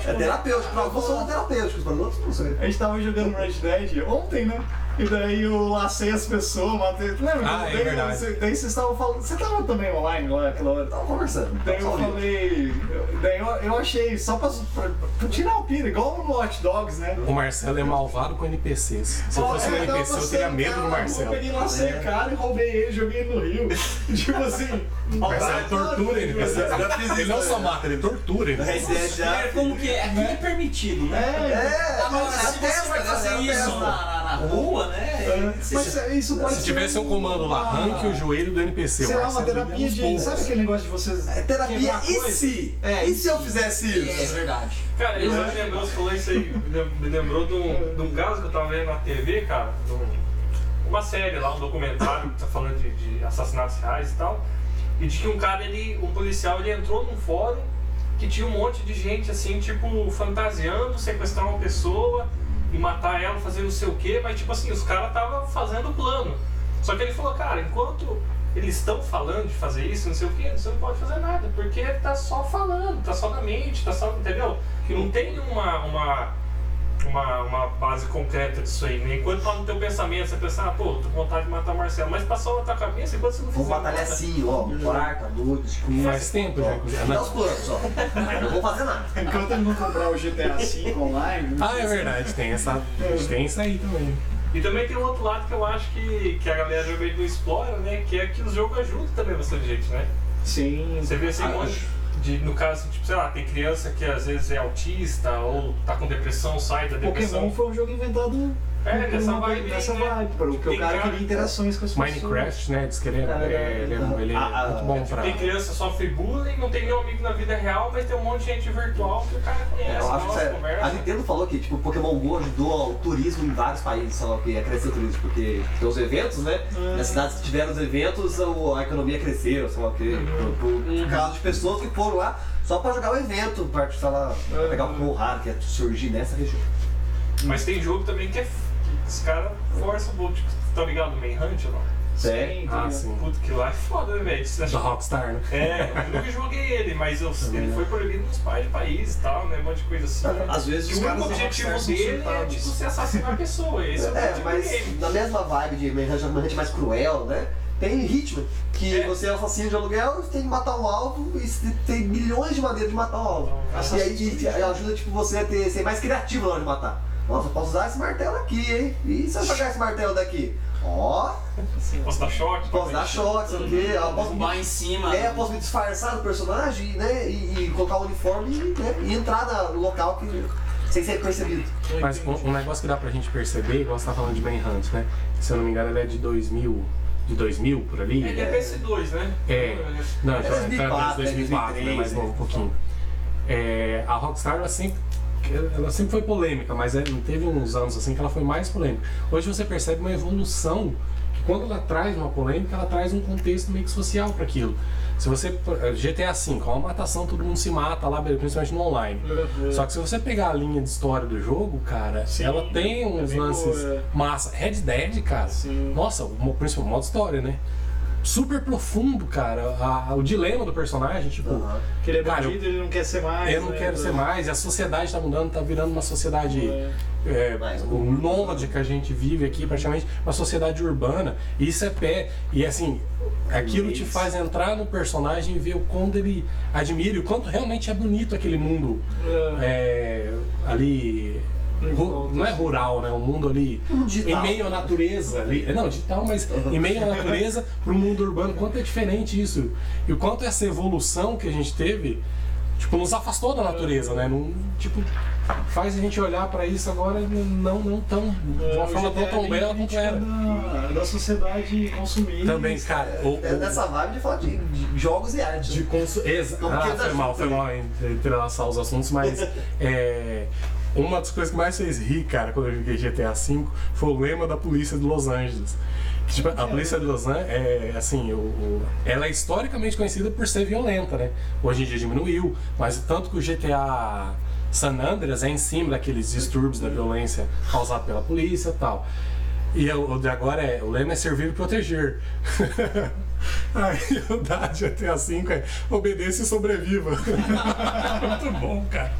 É terapêutico. É né? terapêutico. Pra alguns são terapêuticos, para outros não sei. A gente tava jogando Red Dead ontem, né? E daí eu lacei as pessoas, matei. Lembra? Ah, é daí, verdade. Você, daí vocês estavam falando. Você tava também online lá aquela hora? Tava conversando. Daí eu falei. Daí eu, eu achei, só pra, pra, pra tirar o pira, igual no Watch Dogs, né? O Marcelo é malvado com NPCs. Se eu fosse um É, tava NPC, eu teria medo do cara, Marcelo. Eu peguei, lacei É. o cara e roubei ele, joguei ele no rio. tipo assim. Marcelo tortura NPC. Ele não só né? mata, ele tortura NPC. Dead já. É como que é, aqui é permitido, né? É, É, Agora, mas se você vai né? fazer isso na rua, né? é, você- mas isso pode Se ser tivesse um comando lá, arranque o joelho do NPC. Sei lá, uma terapia de. nos Sabe poucos. aquele negócio de vocês. É terapia. E coisa? se? É, e se eu fizesse É isso? verdade. Cara, isso me lembrou, você falou isso aí, me lem- me lembrou de um, de um caso que eu tava vendo na TV, cara, um- uma série lá, um documentário que tá falando de, de assassinatos reais e tal, e de que um cara, ele, um policial, ele entrou num fórum que tinha um monte de gente assim, tipo, fantasiando, sequestrar uma pessoa e matar ela, fazer não sei o quê, mas tipo assim, os caras estavam fazendo plano. Só que ele falou, cara, enquanto eles estão falando de fazer isso, não sei o que, você não pode fazer nada, porque tá só falando, tá só na mente, tá só, entendeu? Que não tem uma, uma, uma, uma base concreta disso aí, né? Enquanto tá no teu pensamento, você pensa, ah, pô, tô com vontade de matar o Marcelo, mas passou na tua cabeça, enquanto você não Vou fizer matar ele nada, assim, ó, quarto, à noite, escuro. Faz tempo já. inclusive. Dá os planos, ó. Não vou fazer nada. Enquanto ele não comprar o GTA V online. Ah, é verdade, tem essa. Tem isso aí também. E também tem um outro lado que eu acho que, que a galera geralmente não explora, né? Que é que os jogos ajudam também bastante gente, né? Sim. Você vê assim, um monte de, no caso, tipo, sei lá, tem criança que às vezes é autista ou tá com depressão, sai da depressão. Pokémon foi um jogo inventado É, nessa vibe nessa né? vibe, porque Tem o cara queria interações com as pessoas. Minecraft, né? Diz que ele é, é- ele é, ele é Ah, ah, muito bom pra. Tem criança sofre bullying, não tem nenhum amigo na vida real, mas tem um monte de gente virtual que o cara conhece, É, eu acho que nossa, sério. conversa. A Nintendo falou que tipo, o Pokémon GO ajudou o turismo em vários países, sei lá o que, a crescer o turismo, porque tem os eventos, né? Nas cidades que tiveram os eventos, a economia cresceu, sei lá o que, por, por, por causa de pessoas que foram lá só pra jogar o evento, pra, sei lá, pra pegar o Pokémon raro que ia surgir nessa região. Mas tem jogo também que é. Os caras forçam o bullying. Tipo, tá ligado no Manhunt ou não? Sério? Ah, sim. Puta, que lá é foda, né, velho? Da Rockstar, né? É, eu nunca joguei ele, mas eu, ele foi proibido nos pais de país e tal, né? Um monte de coisa assim. Às vezes E o único objetivo dele é tipo você assassinar a pessoa. Esse é o É, mas dele. na mesma vibe de Manhunt, mais cruel, né? Tem Hitman, que É. você é um assassino de aluguel, você tem que matar um alvo e tem milhões de maneiras de matar um alvo. Nossa, e aí ajuda tipo, você a ter, ser mais criativo na hora de matar. Nossa, eu posso usar esse martelo aqui, hein? E se eu jogar esse martelo daqui? Ó, Posso dar choque? posso dar choque, sei o quê. Eu posso me, em cima. é, eu posso me disfarçar do personagem, né? E, e colocar o uniforme e, né, e entrar na- no local que sem ser percebido. Mas um, um negócio que dá pra gente perceber, igual você tá falando de Manhunt, né? Se eu não me engano, ele é de 2000, de 2000 por ali. Ele é PS2, né? É. Não, então é 2004, 2004, né? 2003, Mais novo um pouquinho. É, a Rockstar, ela sempre, ela sempre foi polêmica, mas é, teve uns anos assim que ela foi mais polêmica. Hoje você percebe uma evolução que quando ela traz uma polêmica, ela traz um contexto meio que social para aquilo. Se você. GTA V, é uma matação, todo mundo se mata lá, principalmente no online. Só que se você pegar a linha de história do jogo, cara, Sim, ela tem uns é lances boa, é. massa. Red Dead, cara. Sim. Nossa, o principal modo história, né? Super profundo, cara. A- o dilema do personagem, tipo, Aham. Que ele é Cara, bandido, ele não quer ser mais. eu não né? quero ser mais, e a sociedade tá mudando, tá virando uma sociedade. É. É, Mais o nômade que a gente vive aqui, praticamente uma sociedade urbana. E isso é pé. E assim, aquilo te faz entrar no personagem e ver o quanto ele admira e o quanto realmente é bonito aquele mundo é, ali. Não é rural, né? Um mundo ali Um digital. em meio à natureza. Ali, é, não, digital, mas em meio à natureza para o mundo urbano. Quanto é diferente isso. E o quanto essa evolução que a gente teve, tipo, nos afastou da natureza, né? Não, tipo, faz a gente olhar para isso agora não, não tão, de uma É, forma tão, tão é bela quanto era. Da, da sociedade consumista. Também, cara. O, É o- nessa vibe de falar de, de jogos e arte. de consu... Exa... Ah, foi da- mal, foi mal entre- entrelaçar os assuntos, mas é, uma das coisas que mais fez rir, cara, quando eu joguei GTA V foi o lema da polícia de Los Angeles. Que, tipo, a polícia de Los Angeles é assim, o, o- ela é historicamente conhecida por ser violenta, né? Hoje em dia diminuiu, mas tanto que o GTA San Andreas é em cima daqueles distúrbios da violência causada pela polícia e tal. E o de agora é, o lema é servir e proteger. Aí o da GTA V é obedeça e sobreviva. Muito bom, cara.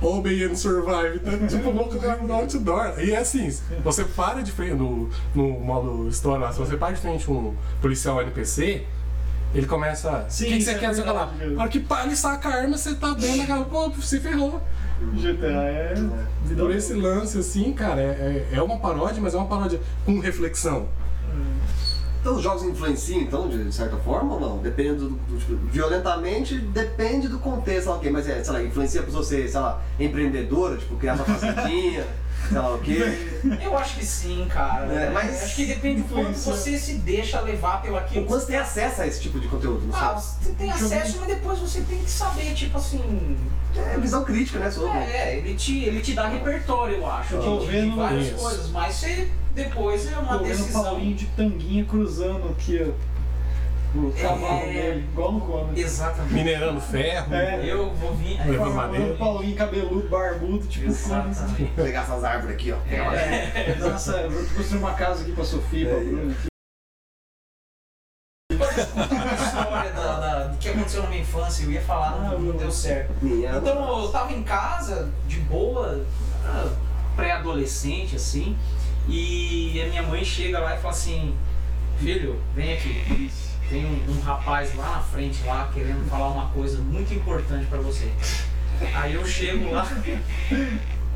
Obey and survive. Tá, tipo, louco no outdoor. E é assim, você para de frente no, no modo história lá, se você para de frente um policial NPC, ele começa. O que, que você é quer? Sei lá. Na hora que para e saca a arma, você tá dentro daquela. Pô, se ferrou. GTA é. Por esse lance, assim, cara, é, é é uma paródia, mas é uma paródia com reflexão. Então os jogos influenciam, então, de certa forma ou não? Depende do, do- tipo, violentamente, depende do contexto, sei lá o quê, mas é, sei lá, influencia pra você, sei lá, empreendedora, tipo, criar sua fazendinha, sei lá o quê. Eu acho que sim, cara. É, mas- acho que depende do quanto você se deixa levar pelo aquilo. O quanto você tem acesso a esse tipo de conteúdo, não Ah, você tem acesso, mas depois você tem que saber, tipo assim. É visão crítica, né, sobre. É, ele te, ele te dá repertório, eu acho, Eu tô de, de várias isso. coisas, mas você depois é uma Tô vendo o decisão. Paulinho de tanguinha cruzando aqui, ó. O cavalo É. dele, igual no come. Exatamente. Minerando ferro. É. Eu vou vir. Levando Falando madeira. Paulinho cabeludo, barbudo, tipo Exatamente. Pegar essas árvores aqui, ó. É. Nossa, eu vou construir uma casa aqui pra Sofia, pra É, aqui. Uma história da, da- do que aconteceu na minha infância, eu ia falar, não, não deu certo. Então eu tava em casa, de boa, era pré-adolescente assim, e a minha mãe chega lá e fala assim, filho, vem aqui. Tem um, um rapaz lá na frente lá querendo falar uma coisa muito importante pra você. Aí eu chego lá,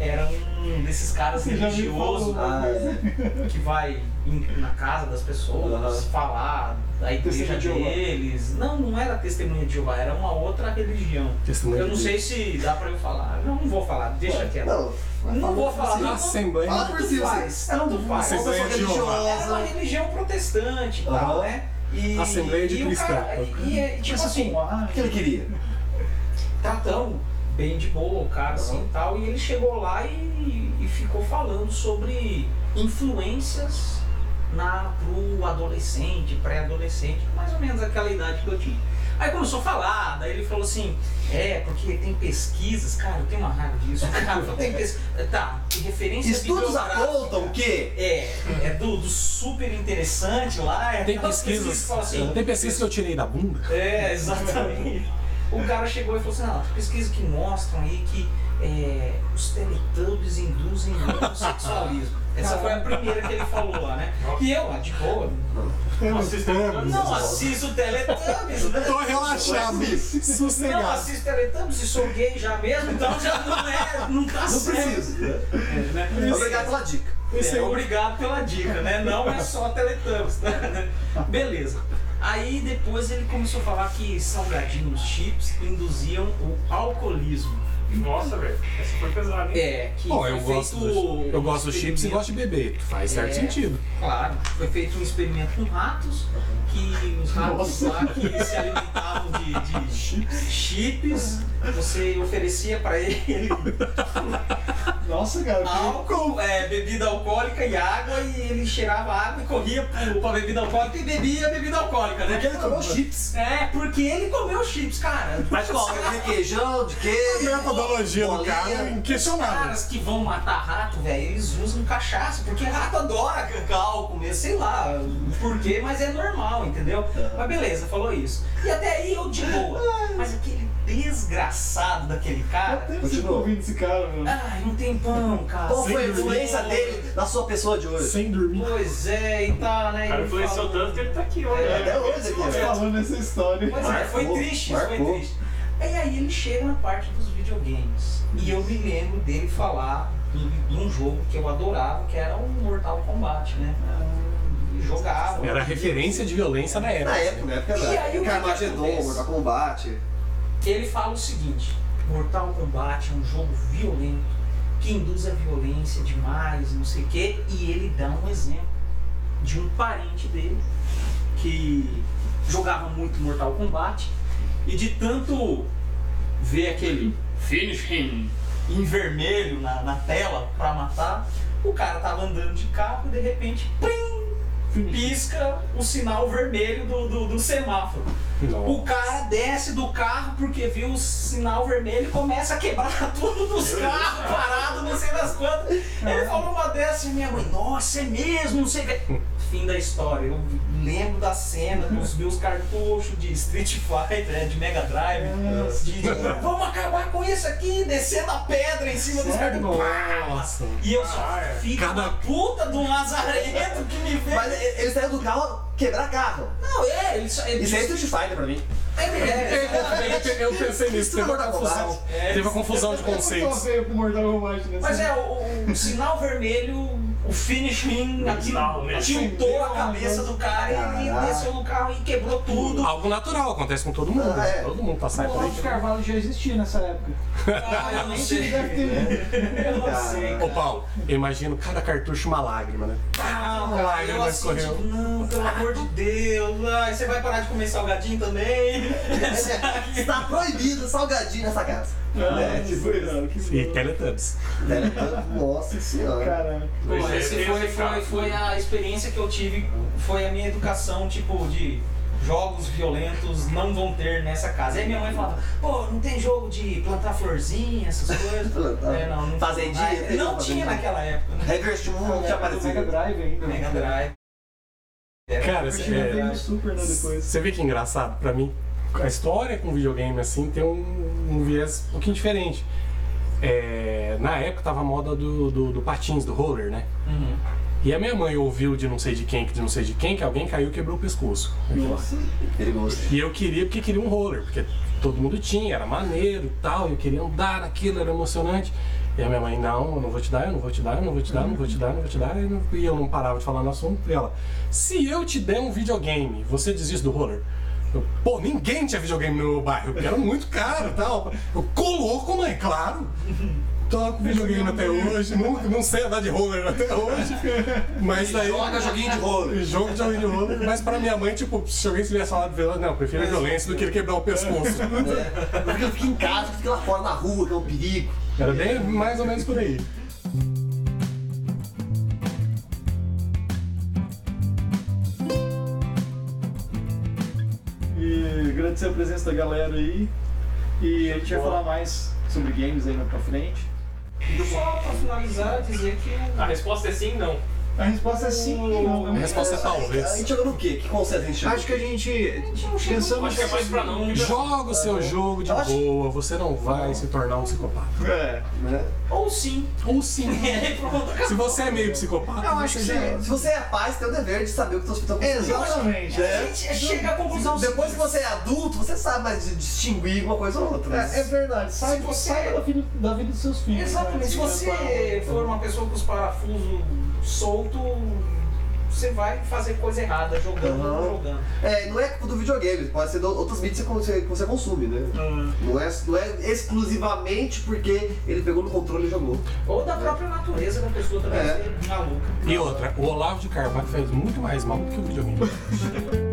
era um desses caras religiosos. Ah, é. que vai em- na casa das pessoas Aham. falar da igreja Testemunha de Jeová. deles. Não, não era testemunha de Jeová, era uma outra religião. Testemunha Eu não de sei se dá pra eu falar. Não, não vou falar, deixa quieto. Não, Não vou falar. Sim. Não, Assembleia. Fala por si, faz, você- tanto faz. Assembleia de Jeová. Era uma religião protestante e tal, Aham. né? E, Assembleia de e cara- e, e, tipo assim, com A, O que ele queria? tratando bem de boa o cara assim e tal. E ele chegou lá e, e ficou falando sobre influências na, pro adolescente, pré-adolescente, mais ou menos aquela idade que eu tinha. Aí começou a falar, daí ele falou assim, é, porque tem pesquisas, cara, eu tenho uma raiva disso, cara, eu tenho pesquisa. Tá, referência Estudos apontam que. É, é do, do super interessante lá. É Tem pesquisas. que falam assim, Tem pesquisas que eu tirei da bunda. é, exatamente. O cara chegou e falou assim, não, pesquisas que mostram aí que é, os teletubbies induzem homossexualismo. Essa foi a primeira que ele falou lá, né? E eu, ah, de boa, Não assiste não assisto Teletubbies, né? Tô relaxado, Não sossegado. assisto Teletubbies e sou gay já mesmo, então já não é, não tá Não certo. preciso. né? né? Obrigado pela dica. É, obrigado pela dica, né? Não é só Teletubbies, né? Beleza. Aí depois ele começou a falar que salgadinhos chips induziam o alcoolismo. Nossa, velho. Essa foi pesada, hein? É, que Bom, foi eu gosto, feito dos, eu um gosto dos chips e experimento- gosto de beber. Faz certo É. sentido. Claro, foi feito um experimento com ratos, que os ratos lá que se alimentavam de, de chips, você oferecia pra ele Nossa, cara. que- álcool, é, bebida alcoólica e água, e ele cheirava água e corria pro, pra bebida alcoólica e bebia a bebida alcoólica, né? Porque ele comeu chips. É, porque ele comeu chips, cara. Mas qual? De requeijão, de queijo? A metodologia do cara é Os inquestionável. caras que vão matar rato, velho, eles usam cachaça, porque rato adora cacau, comer, sei lá por quê, mas é normal, entendeu? Mas beleza, falou isso. E até aí eu de boa. Mas aquele desgraçado daquele cara. Continua. tá ouvindo esse cara, mano? Ai, um tempão, cara. Qual foi a influência dele na sua pessoa de hoje? Sem dormir. Pois é, e tá, né? O cara ele influenciou falou- tanto que ele tá aqui hoje. É, né? até hoje aqui, falando essa história. Pois é, foi triste, isso foi triste. E aí ele chega na parte dos videogames. E eu me lembro dele falar de de um jogo que eu adorava, que era o Mortal Kombat, né? E jogava. Era referência de violência na época. Na época, na época E aí, Carmageddon? Mortal Kombat. Ele fala o seguinte: Mortal Kombat é um jogo violento, que induz a violência demais, não sei o quê, e ele dá um exemplo de um parente dele que jogava muito Mortal Kombat e de tanto ver aquele finish him em vermelho na, na tela pra matar, o cara tava andando de carro e de repente, plim, pisca o sinal vermelho do, do, do semáforo. Nossa. O cara desce do carro porque viu o sinal vermelho e começa a quebrar tudo dos carros parados, não sei das quantas. Ele falou uma dessa e minha mãe, nossa, é mesmo, não sei o que. Fim da história. Eu lembro da cena dos meus cartuchos de Street Fighter, né, de Mega Drive. De, de, vamos acabar com isso aqui, descendo a pedra em cima dos cartuchos. Nossa. E eu só, Ah, é. filho Cada- da puta do Lazarento que me fez. Mas ele saiu do carro quebrar carro. Não, é, ele só. Ele Isso é Street Fighter pra mim. é, é, exatamente. Eu pensei nisso, teve a Mortal confusão. É. Teve a confusão de conceitos. Mortal Kombat nessa. Mas é, o- o sinal vermelho, o finish him, aquilo tiltou a cabeça do cara e ele desceu no carro e quebrou tudo. Algo natural, acontece com todo mundo. Ah, é. Todo mundo passa O por aí. Carvalho já existia nessa época. Ah, eu não sei. Deve ter. Eu não sei. Ô Paulo, eu imagino cada cartucho uma lágrima, né? Ah, Uma lágrima eu assim, escorreu. tipo, não, pelo amor de Deus. Ai, você vai parar de comer salgadinho também? Está proibido salgadinho nessa casa. É, tipo foi, isso. cara, que E bom. Teletubbies. Nossa senhora. Caramba. Esse tem foi, foi, foi a experiência que eu tive, foi a minha educação, tipo, de jogos violentos não vão ter nessa casa. Aí minha mãe falava, pô, não tem jogo de plantar florzinha, essas coisas. Plantar. é, não, não Fazendinha, Ah, tem Não fazendinha. tinha naquela época, né? Reverse 1 não tinha Do Mega aparecido. Drive ainda. Mega Drive. Cara, Eu cê- tinha é, Super, né, depois. você vê que engraçado? Pra mim, a história com videogame assim tem um, um viés um pouquinho diferente. É, na época tava a moda do, do, do patins, do roller, né? Uhum. E a minha mãe ouviu de não sei de quem, que de não sei de quem, que alguém caiu e quebrou o pescoço. Nossa. Perigoso. E eu queria porque queria um roller, porque todo mundo tinha, era maneiro e tal, eu queria andar naquilo, era emocionante. E a minha mãe, não, eu não vou te dar, eu não vou te dar, eu não vou te dar, eu não vou te dar, eu não vou te dar. E eu não parava de falar no assunto. E ela, se eu te der um videogame, você desiste do roller? Eu, Pô, ninguém tinha videogame no meu bairro, porque era muito caro e tal. Eu, coloco, mãe, claro. Toco videogame até hoje, nunca, não sei andar de roller até hoje. Mas daí. Joga joguinho de roller. Jogo de joguinho de roller, mas pra minha mãe, tipo, se alguém tivesse falado de violência, não, eu prefiro a violência do que ele quebrar o pescoço. É. Porque eu fico em casa, fico lá fora na rua, que é um perigo. Era bem mais ou menos por aí. Agradecer a presença da galera aí. E a gente vai falar mais sobre games aí mais pra frente. Só pra finalizar, dizer que A resposta é sim, não. A resposta é sim ou não. A resposta é A talvez. gente jogou no quê? Que conceito a gente? Acho que a gente, pensando Acho que é mais pra não. pra- Joga o seu jogo de Eu acho- boa, você não vai se tornar um psicopata. É. Né? ou sim. Ou sim. Pronto, Se você é meio psicopata, Eu acho que já sim. Se você é pai, você tem o dever de saber o que estão acontecendo. Exatamente. A gente chega à conclusão Depois que você é adulto, você sabe mais distinguir uma coisa ou outra. É, é verdade. Sai, você- sai da, vida, da vida dos seus filhos. Exatamente. né? Se você for uma pessoa com os parafusos soltos, você vai fazer coisa errada jogando não jogando. É, não é culpa do videogame, pode ser de outras mídias que você, que você consome, né? Não é, não é exclusivamente porque ele pegou no controle e jogou. Ou da própria natureza da pessoa também É. ser maluca. E outra, o Olavo de Carvalho faz muito mais mal do que o videogame.